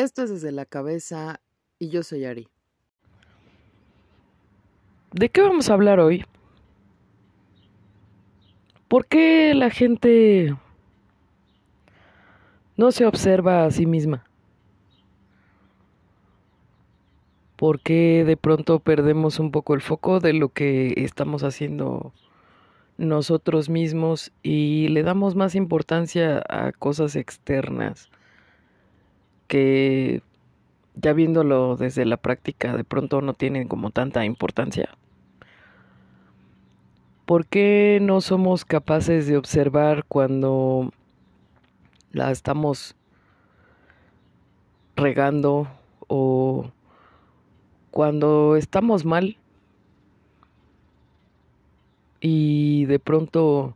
Esto es desde la cabeza y yo soy Ari. ¿De qué vamos a hablar hoy? ¿Por qué la gente no se observa a sí misma? ¿Por qué de pronto perdemos un poco el foco de lo que estamos haciendo nosotros mismos y le damos más importancia a cosas externas? Que ya viéndolo desde la práctica de pronto no tienen como tanta importancia. ¿Por qué no somos capaces de observar cuando la estamos regando o cuando estamos mal y de pronto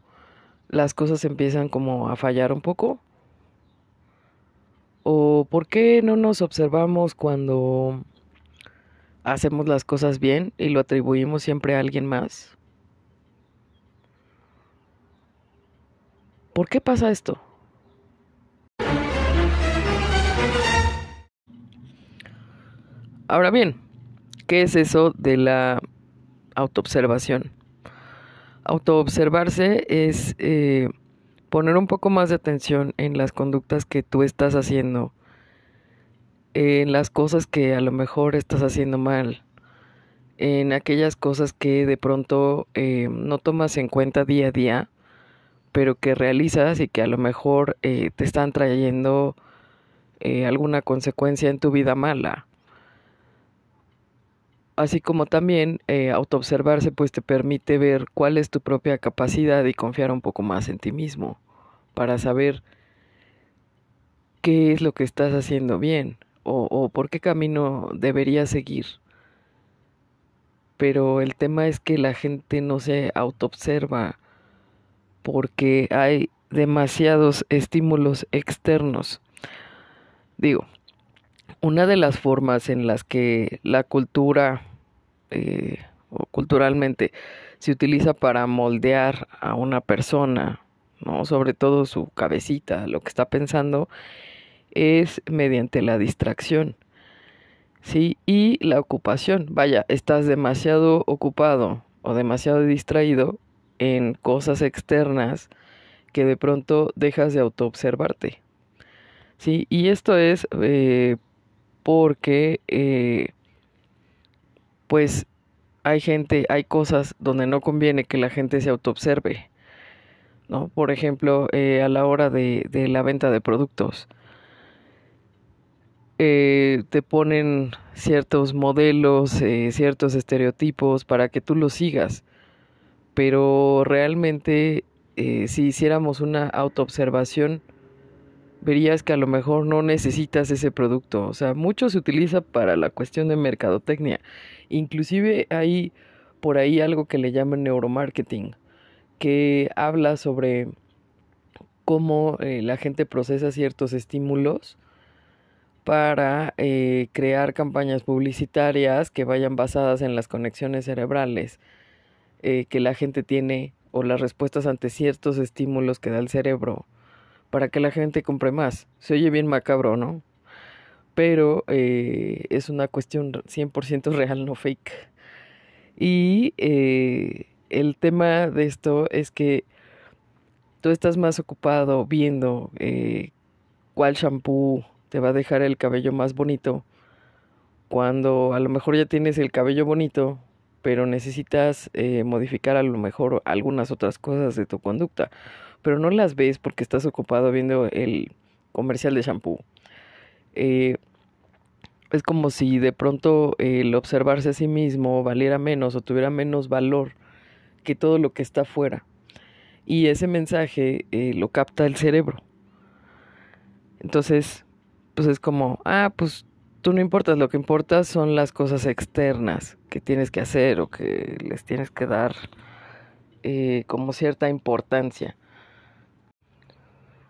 las cosas empiezan como a fallar un poco? ¿O por qué no nos observamos cuando hacemos las cosas bien y lo atribuimos siempre a alguien más? ¿Por qué pasa esto? Ahora bien, ¿qué es eso de la autoobservación? Autoobservarse es eh, poner un poco más de atención en las conductas que tú estás haciendo, en las cosas que a lo mejor estás haciendo mal, en aquellas cosas que de pronto eh, no tomas en cuenta día a día, pero que realizas y que a lo mejor eh, te están trayendo eh, alguna consecuencia en tu vida mala. Así como también autoobservarse pues te permite ver cuál es tu propia capacidad y confiar un poco más en ti mismo para saber qué es lo que estás haciendo bien o, por qué camino deberías seguir. Pero el tema es que la gente no se autoobserva porque hay demasiados estímulos externos. Digo, una de las formas en las que la cultura eh, o culturalmente se utiliza para moldear a una persona ¿no? Sobre todo su cabecita, lo que está pensando, es mediante la distracción. ¿Sí? Y la ocupación. Vaya, estás demasiado ocupado o demasiado distraído en cosas externas que de pronto dejas de autoobservarte. ¿Sí? Y esto es eh, porque, eh, pues, hay gente, hay cosas donde no conviene que la gente se autoobserve. ¿No? Por ejemplo, eh, a la hora de, la venta de productos. Eh, te ponen ciertos modelos, eh, ciertos estereotipos para que tú los sigas. Pero realmente, si hiciéramos una autoobservación, verías que a lo mejor no necesitas ese producto. O sea, mucho se utiliza para la cuestión de mercadotecnia. Inclusive hay por ahí algo que le llaman neuromarketing que habla sobre cómo eh, la gente procesa ciertos estímulos para eh, crear campañas publicitarias que vayan basadas en las conexiones cerebrales eh, que la gente tiene o las respuestas ante ciertos estímulos que da el cerebro para que la gente compre más. Se oye bien macabro, ¿no? Pero es una cuestión 100% real, no fake. Y el tema de esto es que tú estás más ocupado viendo eh, cuál shampoo te va a dejar el cabello más bonito, cuando a lo mejor ya tienes el cabello bonito, pero necesitas eh, modificar a lo mejor algunas otras cosas de tu conducta, pero no las ves porque estás ocupado viendo el comercial de shampoo. Eh, es como si de pronto el observarse a sí mismo valiera menos o tuviera menos valor que todo lo que está afuera. Y ese mensaje eh, lo capta el cerebro. Entonces, pues es como, ah, pues tú no importas, lo que importa son las cosas externas que tienes que hacer o que les tienes que dar eh, como cierta importancia.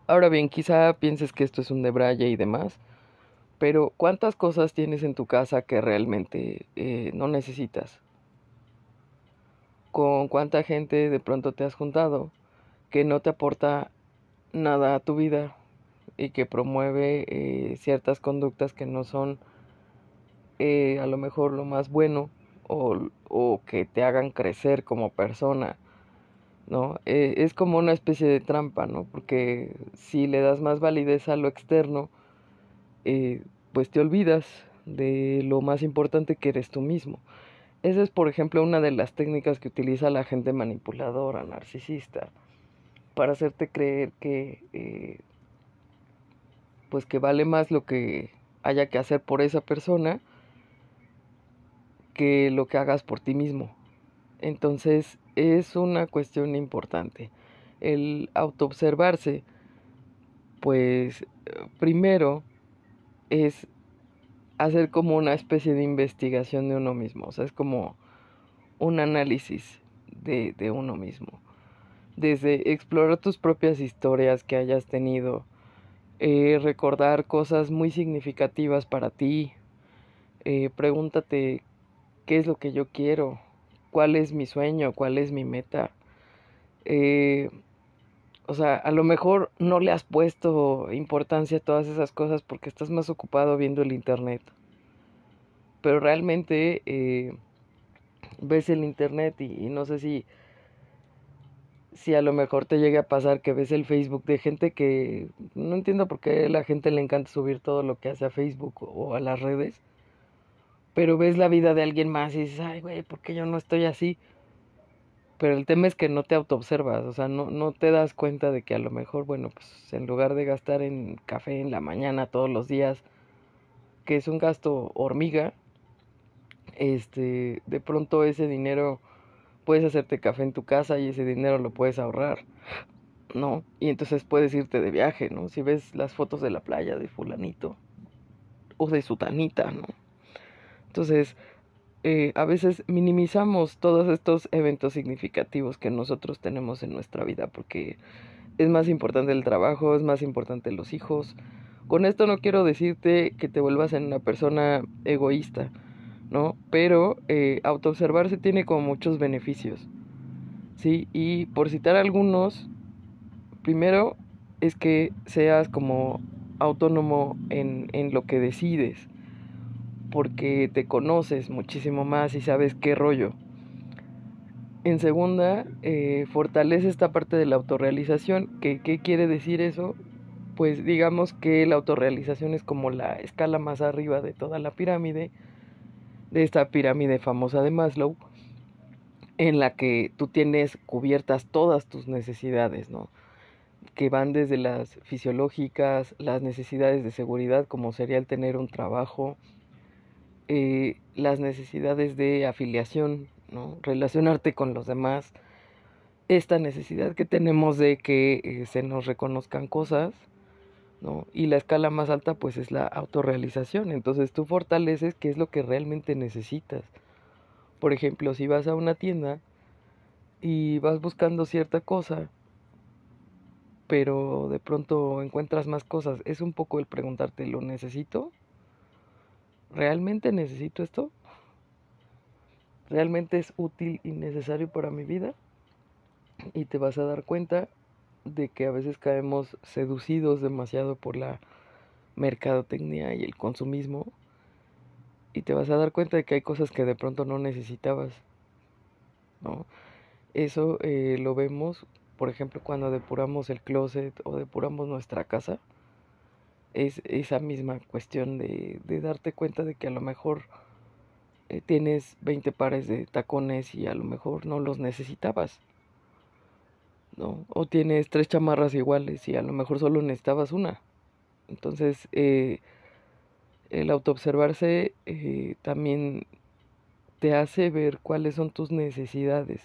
Ahora bien, quizá pienses que esto es un debraye y demás, pero ¿cuántas cosas tienes en tu casa que realmente eh, no necesitas? Con cuánta gente de pronto te has juntado que no te aporta nada a tu vida, y que promueve eh, ciertas conductas que no son eh, a lo mejor lo más bueno o, o, que te hagan crecer como persona, ¿no? Eh, es como una especie de trampa, ¿no? Porque si le das más validez a lo externo, pues te olvidas de lo más importante que eres tú mismo. Esa es, por ejemplo, una de las técnicas que utiliza la gente manipuladora, narcisista, para hacerte creer que, eh, pues que vale más lo que haya que hacer por esa persona que lo que hagas por ti mismo. Entonces, es una cuestión importante. El autoobservarse, pues, primero es hacer como una especie de investigación de uno mismo, o sea, es como un análisis de, de uno mismo. Desde explorar tus propias historias que hayas tenido, eh, recordar cosas muy significativas para ti, eh, pregúntate qué es lo que yo quiero, cuál es mi sueño, cuál es mi meta. Eh, o sea, a lo mejor no le has puesto importancia a todas esas cosas porque estás más ocupado viendo el internet. Pero realmente eh, ves el internet y, no sé si, si a lo mejor te llegue a pasar que ves el Facebook de gente que no entiendo por qué a la gente le encanta subir todo lo que hace a Facebook o a las redes. Pero ves la vida de alguien más y dices, ay, güey, ¿por qué yo no estoy así? Pero el tema es que no te autoobservas, o sea, no, no te das cuenta de que a lo mejor, bueno, pues en lugar de gastar en café en la mañana todos los días, que es un gasto hormiga, este, de pronto ese dinero puedes hacerte café en tu casa y ese dinero lo puedes ahorrar, ¿no? Y entonces puedes irte de viaje, ¿no? Si ves las fotos de la playa de fulanito o de sutanita, ¿no? Entonces, eh, a veces minimizamos todos estos eventos significativos que nosotros tenemos en nuestra vida porque es más importante el trabajo, es más importante los hijos. Con esto no quiero decirte que te vuelvas en una persona egoísta, ¿no? Pero eh, autoobservarse tiene como muchos beneficios, ¿sí? Y por citar algunos, primero es que seas como autónomo en, en lo que decides porque te conoces muchísimo más y sabes qué rollo. En segunda, eh, fortalece esta parte de la autorrealización. ¿Qué, ¿Qué quiere decir eso? Pues digamos que la autorrealización es como la escala más arriba de toda la pirámide, de esta pirámide famosa de Maslow, en la que tú tienes cubiertas todas tus necesidades, ¿no? que van desde las fisiológicas, las necesidades de seguridad, como sería el tener un trabajo, eh, las necesidades de afiliación, relacionarte con los demás, esta necesidad que tenemos de que eh, se nos reconozcan cosas, y la escala más alta pues es la autorrealización, entonces tú fortaleces qué es lo que realmente necesitas. Por ejemplo, si vas a una tienda y vas buscando cierta cosa, pero de pronto encuentras más cosas, es un poco el preguntarte, ¿lo necesito? ¿Realmente necesito esto? ¿Realmente es útil y necesario para mi vida? Y te vas a dar cuenta de que a veces caemos seducidos demasiado por la mercadotecnia y el consumismo y te vas a dar cuenta de que hay cosas que de pronto no necesitabas. ¿no? Eso eh, lo vemos, por ejemplo, cuando depuramos el closet o depuramos nuestra casa es esa misma cuestión de, de darte cuenta de que a lo mejor eh, tienes 20 pares de tacones y a lo mejor no los necesitabas. ¿no? O tienes tres chamarras iguales y a lo mejor solo necesitabas una. Entonces, eh, el autoobservarse eh, también te hace ver cuáles son tus necesidades,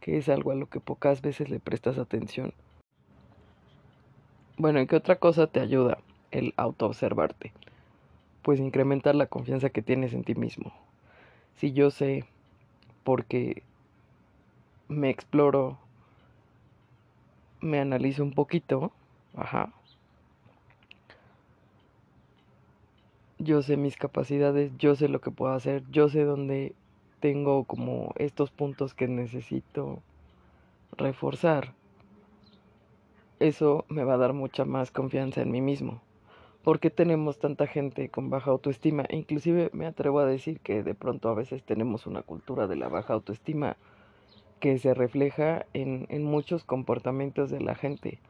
que es algo a lo que pocas veces le prestas atención. Bueno, ¿en qué otra cosa te ayuda el autoobservarte? Pues incrementar la confianza que tienes en ti mismo. Si yo sé, porque me exploro, me analizo un poquito, ajá. Yo sé mis capacidades, yo sé lo que puedo hacer, yo sé dónde tengo como estos puntos que necesito reforzar eso me va a dar mucha más confianza en mí mismo. ¿Por qué tenemos tanta gente con baja autoestima? Inclusive me atrevo a decir que de pronto a veces tenemos una cultura de la baja autoestima que se refleja en, en muchos comportamientos de la gente,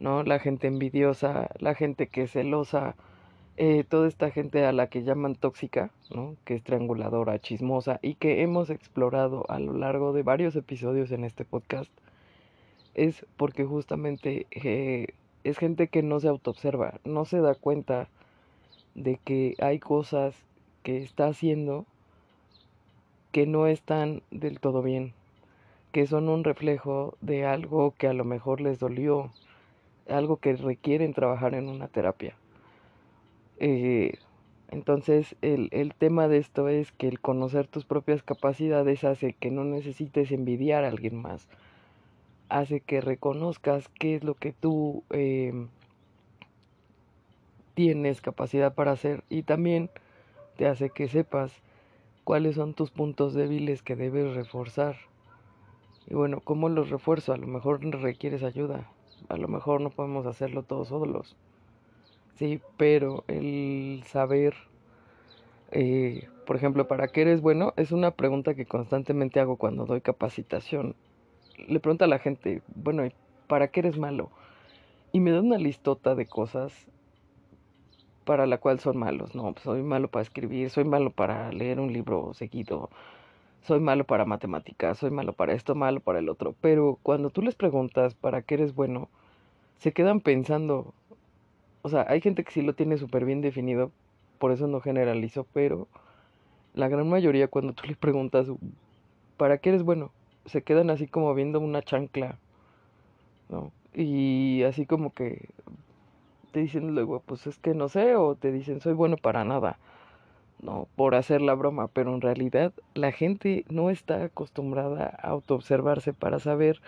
¿no? La gente envidiosa, la gente que es celosa, eh, toda esta gente a la que llaman tóxica, ¿no? que es trianguladora, chismosa y que hemos explorado a lo largo de varios episodios en este podcast, es porque justamente eh, es gente que no se autoobserva, no se da cuenta de que hay cosas que está haciendo que no están del todo bien, que son un reflejo de algo que a lo mejor les dolió, algo que requieren trabajar en una terapia. Eh, entonces el, el, tema de esto es que el conocer tus propias capacidades hace que no necesites envidiar a alguien más, hace que reconozcas qué es lo que tú eh, tienes capacidad para hacer y también te hace que sepas cuáles son tus puntos débiles que debes reforzar. Y bueno, ¿cómo los refuerzo? A lo mejor requieres ayuda, a lo mejor no podemos hacerlo todos solos. Sí, pero el saber, eh, por ejemplo, ¿para qué eres bueno? Es una pregunta que constantemente hago cuando doy capacitación. Le pregunto a la gente, bueno, ¿para qué eres malo? Y me da una listota de cosas para la cual son malos. No, soy malo para escribir, soy malo para leer un libro seguido, soy malo para matemáticas, soy malo para esto, malo para el otro. Pero cuando tú les preguntas para qué eres bueno, se quedan pensando, o sea, hay gente que sí lo tiene súper bien definido, por eso no generalizo, pero la gran mayoría cuando tú le preguntas, ¿para qué eres bueno? Se quedan así como viendo una chancla, ¿no? Y así como que te dicen luego, pues es que no sé, o te dicen, soy bueno para nada, ¿no? Por hacer la broma, pero en realidad la gente no está acostumbrada a autoobservarse para saber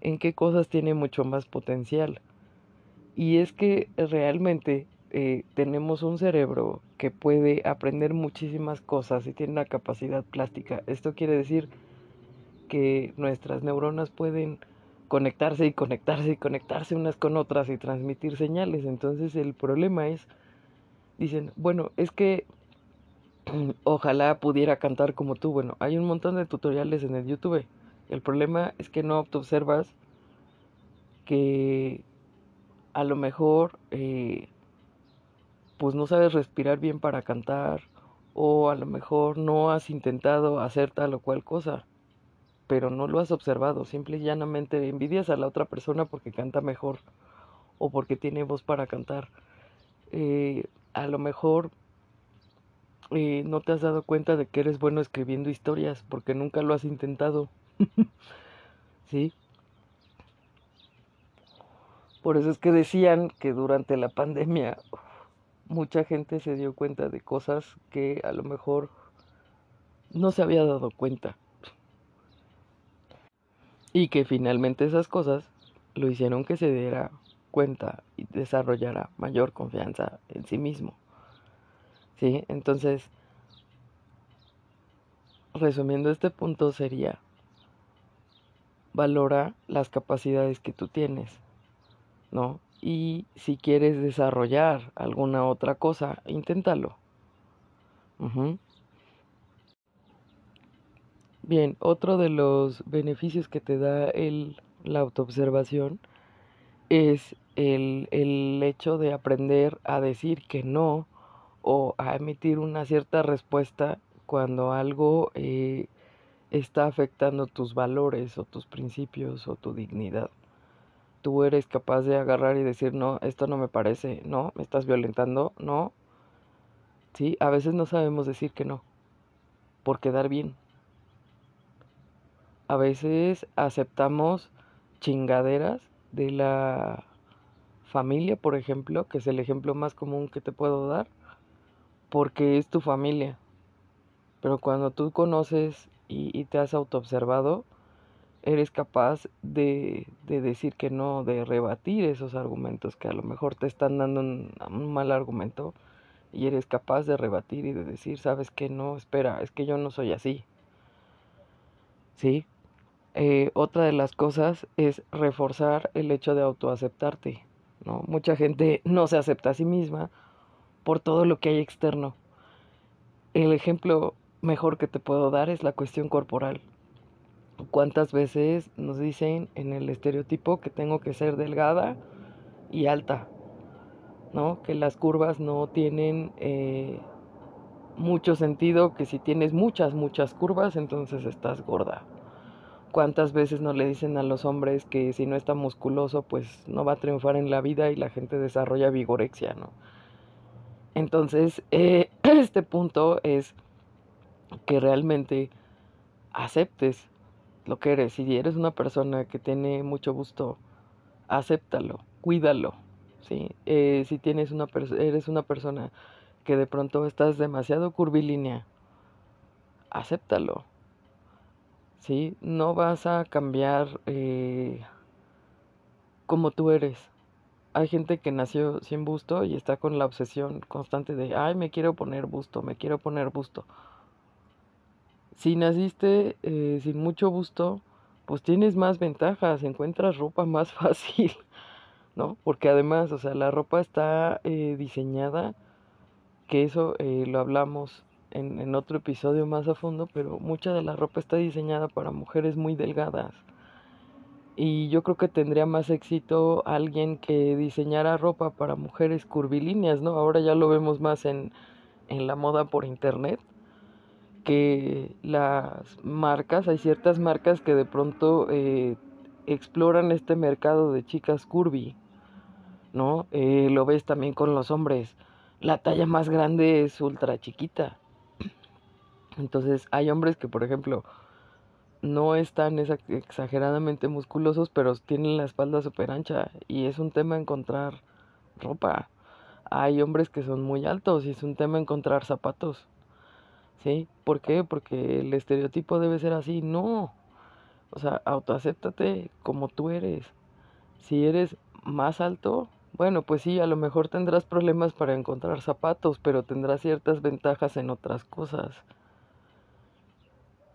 en qué cosas tiene mucho más potencial. Y es que realmente eh, tenemos un cerebro que puede aprender muchísimas cosas y tiene una capacidad plástica. Esto quiere decir que nuestras neuronas pueden conectarse y conectarse y conectarse unas con otras y transmitir señales. Entonces el problema es, dicen, bueno, es que ojalá pudiera cantar como tú. Bueno, hay un montón de tutoriales en el YouTube. El problema es que no te observas que a lo mejor eh, pues no sabes respirar bien para cantar o a lo mejor no has intentado hacer tal o cual cosa, pero no lo has observado, simple y llanamente envidias a la otra persona porque canta mejor o porque tiene voz para cantar. Eh, a lo mejor eh, no te has dado cuenta de que eres bueno escribiendo historias porque nunca lo has intentado. ¿Sí? Por eso es que decían que durante la pandemia mucha gente se dio cuenta de cosas que a lo mejor no se había dado cuenta. Y que finalmente esas cosas lo hicieron que se diera cuenta y desarrollara mayor confianza en sí mismo. ¿Sí? Entonces, resumiendo este punto sería, valora las capacidades que tú tienes ¿no? Y si quieres desarrollar alguna otra cosa, inténtalo. Bien, otro de los beneficios que te da el, la autoobservación es el, el hecho de aprender a decir que no o a emitir una cierta respuesta cuando algo eh, está afectando tus valores o tus principios o tu dignidad tú eres capaz de agarrar y decir, no, esto no me parece, no, me estás violentando, no. Sí, a veces no sabemos decir que no, por quedar bien. A veces aceptamos chingaderas de la familia, por ejemplo, que es el ejemplo más común que te puedo dar, porque es tu familia. Pero cuando tú conoces y, y te has autoobservado, eres capaz de, de, decir que no, de rebatir esos argumentos que a lo mejor te están dando un, mal argumento y eres capaz de rebatir y de decir, sabes que no, espera, es que yo no soy así. ¿Sí? Eh, otra de las cosas es reforzar el hecho de autoaceptarte, ¿no? Mucha gente no se acepta a sí misma por todo lo que hay externo. El ejemplo mejor que te puedo dar es la cuestión corporal. ¿Cuántas veces nos dicen en el estereotipo que tengo que ser delgada y alta? ¿No? Que las curvas no tienen eh, mucho sentido, que si tienes muchas, muchas curvas, entonces estás gorda. ¿Cuántas veces no le dicen a los hombres que si no está musculoso, pues no va a triunfar en la vida y la gente desarrolla vigorexia, ¿no? Entonces, eh, este punto es que realmente aceptes lo que eres. Si eres una persona que tiene mucho gusto, acéptalo, cuídalo. ¿sí? Eh, si tienes una eres una persona que de pronto estás demasiado curvilínea, acéptalo. ¿Sí? No vas a cambiar eh, como tú eres. Hay gente que nació sin busto y está con la obsesión constante de, ay, me quiero poner busto, me quiero poner busto. Si naciste eh, sin mucho busto, pues tienes más ventajas, encuentras ropa más fácil, ¿no? Porque además, o sea, la ropa está eh, diseñada, que eso lo hablamos en, otro episodio más a fondo, pero mucha de la ropa está diseñada para mujeres muy delgadas. Y yo creo que tendría más éxito alguien que diseñara ropa para mujeres curvilíneas, ¿no? Ahora ya lo vemos más en, en la moda por internet, que las marcas, hay ciertas marcas que de pronto eh, exploran este mercado de chicas curvy, ¿no? Eh, lo ves también con los hombres. La talla más grande es ultra chiquita. Entonces hay hombres que, por ejemplo, no están exageradamente musculosos, pero tienen la espalda súper ancha y es un tema encontrar ropa. Hay hombres que son muy altos y es un tema encontrar zapatos. ¿Sí? ¿Por qué? Porque el estereotipo debe ser así. No. O sea, autoacéptate como tú eres. Si eres más alto, bueno, pues sí, a lo mejor tendrás problemas para encontrar zapatos, pero tendrás ciertas ventajas en otras cosas.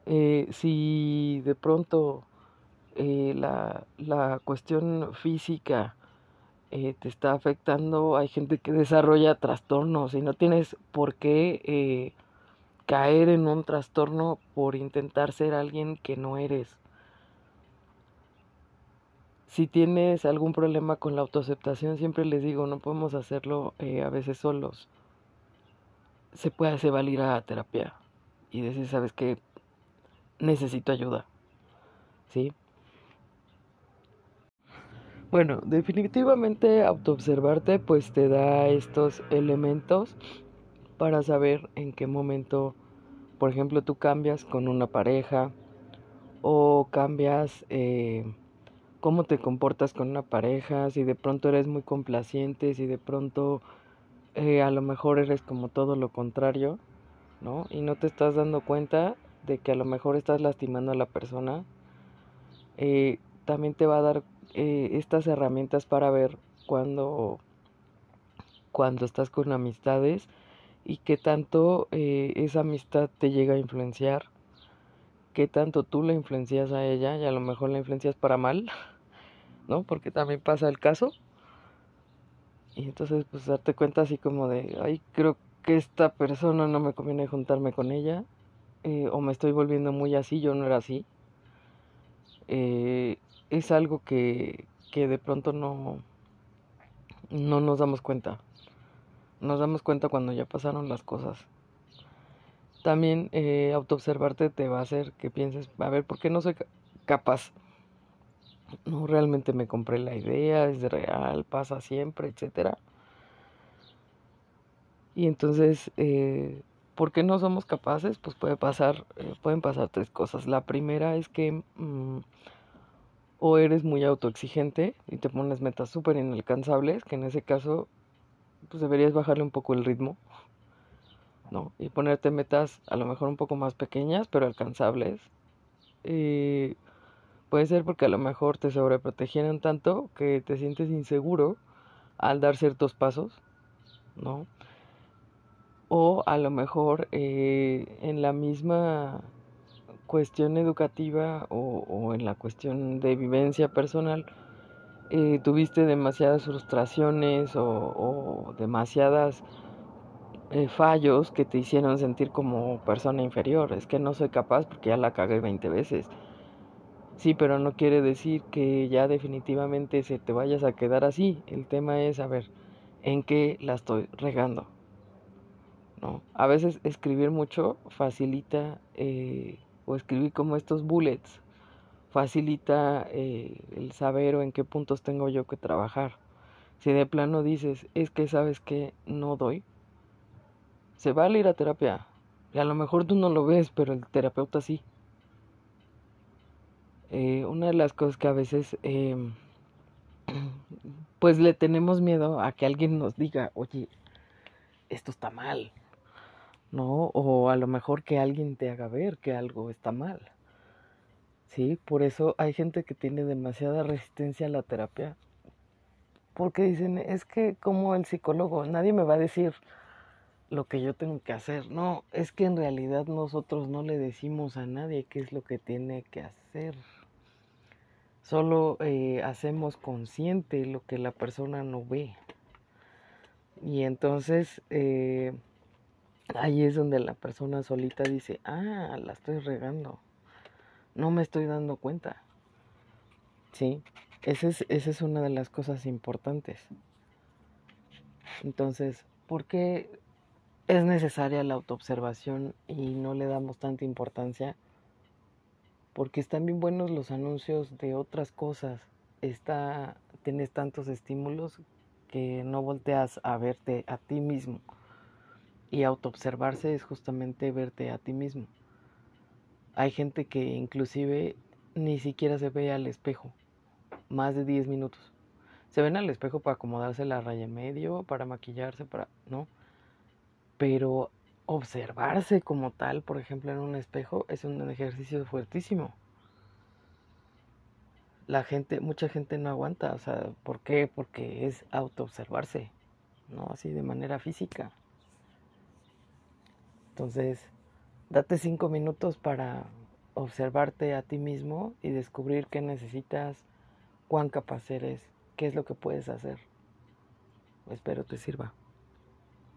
Eh, si de pronto eh, la, la, cuestión física eh, te está afectando, hay gente que desarrolla trastornos y no tienes por qué caer en un trastorno por intentar ser alguien que no eres. Si tienes algún problema con la autoaceptación, siempre les digo, no podemos hacerlo a veces solos. Se puede hacer valer a terapia y decir, ¿sabes qué? Necesito ayuda. ¿Sí? Bueno, definitivamente autoobservarte pues te da estos elementos para saber en qué momento, por ejemplo, tú cambias con una pareja o cambias eh, cómo te comportas con una pareja, si de pronto eres muy complaciente, si de pronto eh, a lo mejor eres como todo lo contrario, ¿no? Y no te estás dando cuenta de que a lo mejor estás lastimando a la persona, eh, también te va a dar eh, estas herramientas para ver cuando, cuando estás con amistades y qué tanto eh, esa amistad te llega a influenciar, qué tanto tú la influencias a ella y a lo mejor la influencias para mal, ¿no? Porque también pasa el caso. Y entonces pues darte cuenta así como de, ay, creo que esta persona no me conviene juntarme con ella eh, o me estoy volviendo muy así, yo no era así. Eh, es algo que, que de pronto no, no nos damos cuenta. Nos damos cuenta cuando ya pasaron las cosas. También eh, autoobservarte te va a hacer que pienses, a ver, ¿por qué no soy capaz? No realmente me compré la idea, es real, pasa siempre, etcétera. Y entonces ¿Por qué no somos capaces? Pues puede pasar, eh, pueden pasar tres cosas. La primera es que mm, o eres muy autoexigente y te pones metas súper inalcanzables, que en ese caso pues deberías bajarle un poco el ritmo, ¿no? Y ponerte metas a lo mejor un poco más pequeñas, pero alcanzables. Eh, puede ser porque a lo mejor te sobreprotegieron tanto que te sientes inseguro al dar ciertos pasos, ¿no? O a lo mejor eh, en la misma cuestión educativa o, en la cuestión de vivencia personal eh, tuviste demasiadas frustraciones o, demasiadas eh, fallos que te hicieron sentir como persona inferior. Es que no soy capaz porque ya la cagué 20 veces. Sí, pero no quiere decir que ya definitivamente se te vayas a quedar así. El tema es saber en qué la estoy regando. ¿No? A veces escribir mucho facilita, eh, o escribir como estos bullets, facilita eh, el saber o en qué puntos tengo yo que trabajar. Si de plano dices, es que sabes que no doy, se vale ir a terapia. Y a lo mejor tú no lo ves, pero el terapeuta sí. Eh, una de las cosas que a veces em, pues le tenemos miedo a que alguien nos diga, oye, esto está mal, ¿no? O a lo mejor que alguien te haga ver que algo está mal. Sí, por eso hay gente que tiene demasiada resistencia a la terapia. Porque dicen, es que como el psicólogo, nadie me va a decir lo que yo tengo que hacer. No, es que en realidad nosotros no le decimos a nadie qué es lo que tiene que hacer. Solo eh, hacemos consciente lo que la persona no ve. Y entonces eh, ahí es donde la persona solita dice, ah, la estoy regando. No me estoy dando cuenta. Sí, esa es, esa es una de las cosas importantes. Entonces, ¿por qué es necesaria la autoobservación y no le damos tanta importancia? porque están bien buenos los anuncios de otras cosas. Está, tienes tantos estímulos que no volteas a verte a ti mismo. Y autoobservarse es justamente verte a ti mismo. Hay gente que inclusive ni siquiera se ve al espejo, más de 10 minutos. Se ven al espejo para acomodarse la raya medio, para maquillarse, para, ¿no? Pero observarse como tal, por ejemplo, en un espejo, es un ejercicio fuertísimo. La gente, mucha gente no aguanta, o sea, ¿por qué? Porque es autoobservarse, ¿no? Así de manera física. Entonces, date cinco minutos para observarte a ti mismo y descubrir qué necesitas, cuán capaz eres, qué es lo que puedes hacer. Espero te sirva.